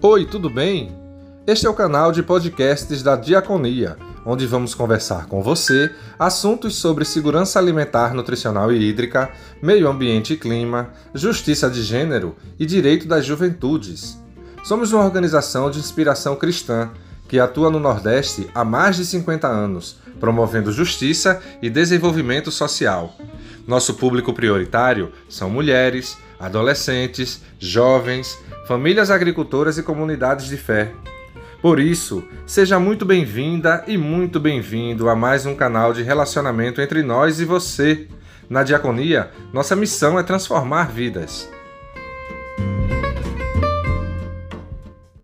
Oi, tudo bem? Este é o canal de podcasts da Diaconia, onde vamos conversar com você assuntos sobre segurança alimentar, nutricional e hídrica, meio ambiente e clima, justiça de gênero e direito das juventudes. Somos uma organização de inspiração cristã que atua no Nordeste há mais de 50 anos, promovendo justiça e desenvolvimento social. Nosso público prioritário são mulheres, adolescentes, jovens, famílias agricultoras e comunidades de fé. Por isso, seja muito bem-vinda e muito bem-vindo a mais um canal de relacionamento entre nós e você. Na Diaconia, nossa missão é transformar vidas.